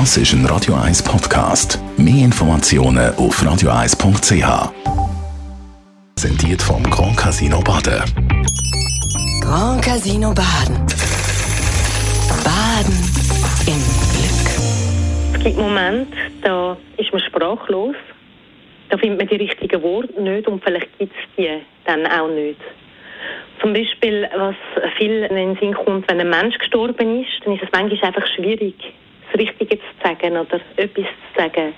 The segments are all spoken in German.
Das ist ein Radio 1 Podcast. Mehr Informationen auf radio1.ch. Präsentiert vom Grand Casino Baden. Grand Casino Baden. Baden im Glück. Es gibt Momente, da ist man sprachlos. Da findet man die richtigen Worte nicht und vielleicht gibt es die dann auch nicht. Zum Beispiel, was viel in den Sinn kommt, wenn ein Mensch gestorben ist, dann ist es manchmal einfach schwierig, das Richtige zu sagen oder etwas zu sagen.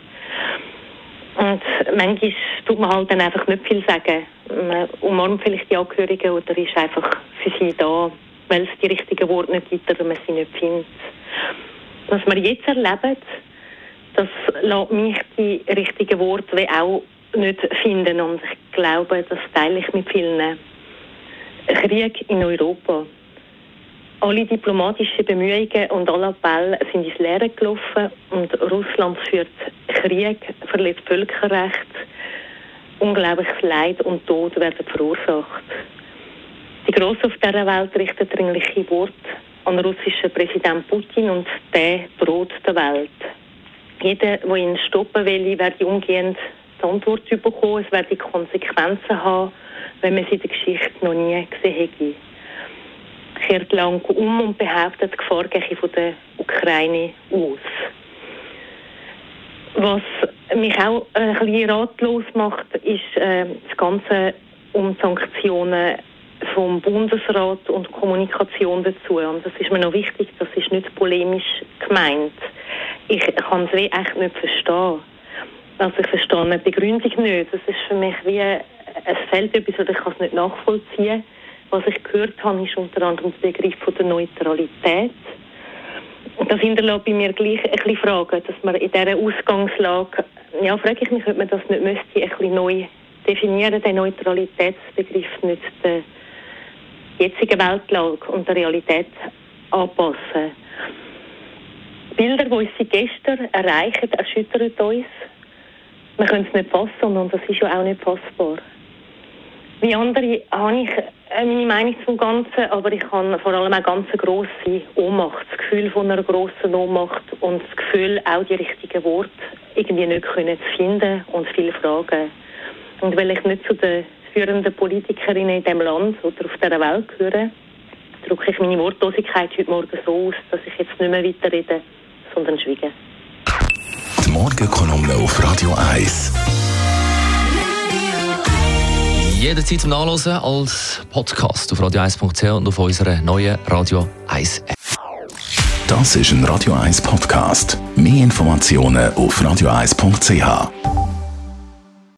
Und manchmal tut man halt dann einfach nicht viel sagen. Man umarmt vielleicht die Angehörigen oder ist einfach für sie da, weil es die richtigen Worte nicht gibt oder man sie nicht findet. Was wir jetzt erleben, das lässt mich die richtigen Worte auch nicht finden und ich glaube, das teile ich mit vielen. Krieg in Europa. Alle diplomatischen Bemühungen und alle Appelle sind ins Leere gelaufen und Russland führt Krieg, verletzt Völkerrecht, unglaubliches Leid und Tod werden verursacht. Die Grossen auf dieser Welt richten dringliche Worte an russischen Präsident Putin und der droht der Welt. Jeder, der ihn stoppen will, werde umgehend die Antwort bekommen. Es werde Konsequenzen haben wenn man sie in der Geschichte noch nie gesehen hätte. Kehrt lang um und behauptet, die Gefahr gehe von der Ukraine aus. Was mich auch ein bisschen ratlos macht, ist äh, das Ganze um Sanktionen vom Bundesrat und Kommunikation dazu. Und das ist mir noch wichtig, das ist nicht polemisch gemeint. Ich kann es echt nicht verstehen. Also ich verstehe eine Begründung nicht. Das ist für mich wie es fehlt ich kann es nicht nachvollziehen. Was ich gehört habe, ist unter anderem der Begriff von der Neutralität. Und das hinterlässt bei mir gleich ein bisschen Fragen, dass man in dieser Ausgangslage, ja, frage ich mich, ob man das nicht müsste, ein bisschen neu definieren, den Neutralitätsbegriff nicht der jetzigen Weltlage und der Realität anpassen. Bilder, die uns gestern erreichen, erschüttern uns. Wir können es nicht fassen und das ist ja auch nicht fassbar. Wie andere habe ich äh, meine Meinung zum Ganzen, aber ich habe vor allem eine ganz grosse Ohnmacht, das Gefühl von einer grossen Ohnmacht und das Gefühl, auch die richtigen Worte irgendwie nicht können zu finden und viele Fragen. Und weil ich nicht zu den führenden Politikerinnen in diesem Land oder auf dieser Welt gehöre, drücke ich meine Wortlosigkeit heute Morgen so aus, dass ich jetzt nicht mehr weiterrede, sondern schwiege. Die Morgenkolumne auf Radio 1 jederzeit zum Nachlesen als Podcast auf radio1.ch und auf unserer neuen Radio 1 App. Das ist ein Radio 1 Podcast. Mehr Informationen auf radio1.ch.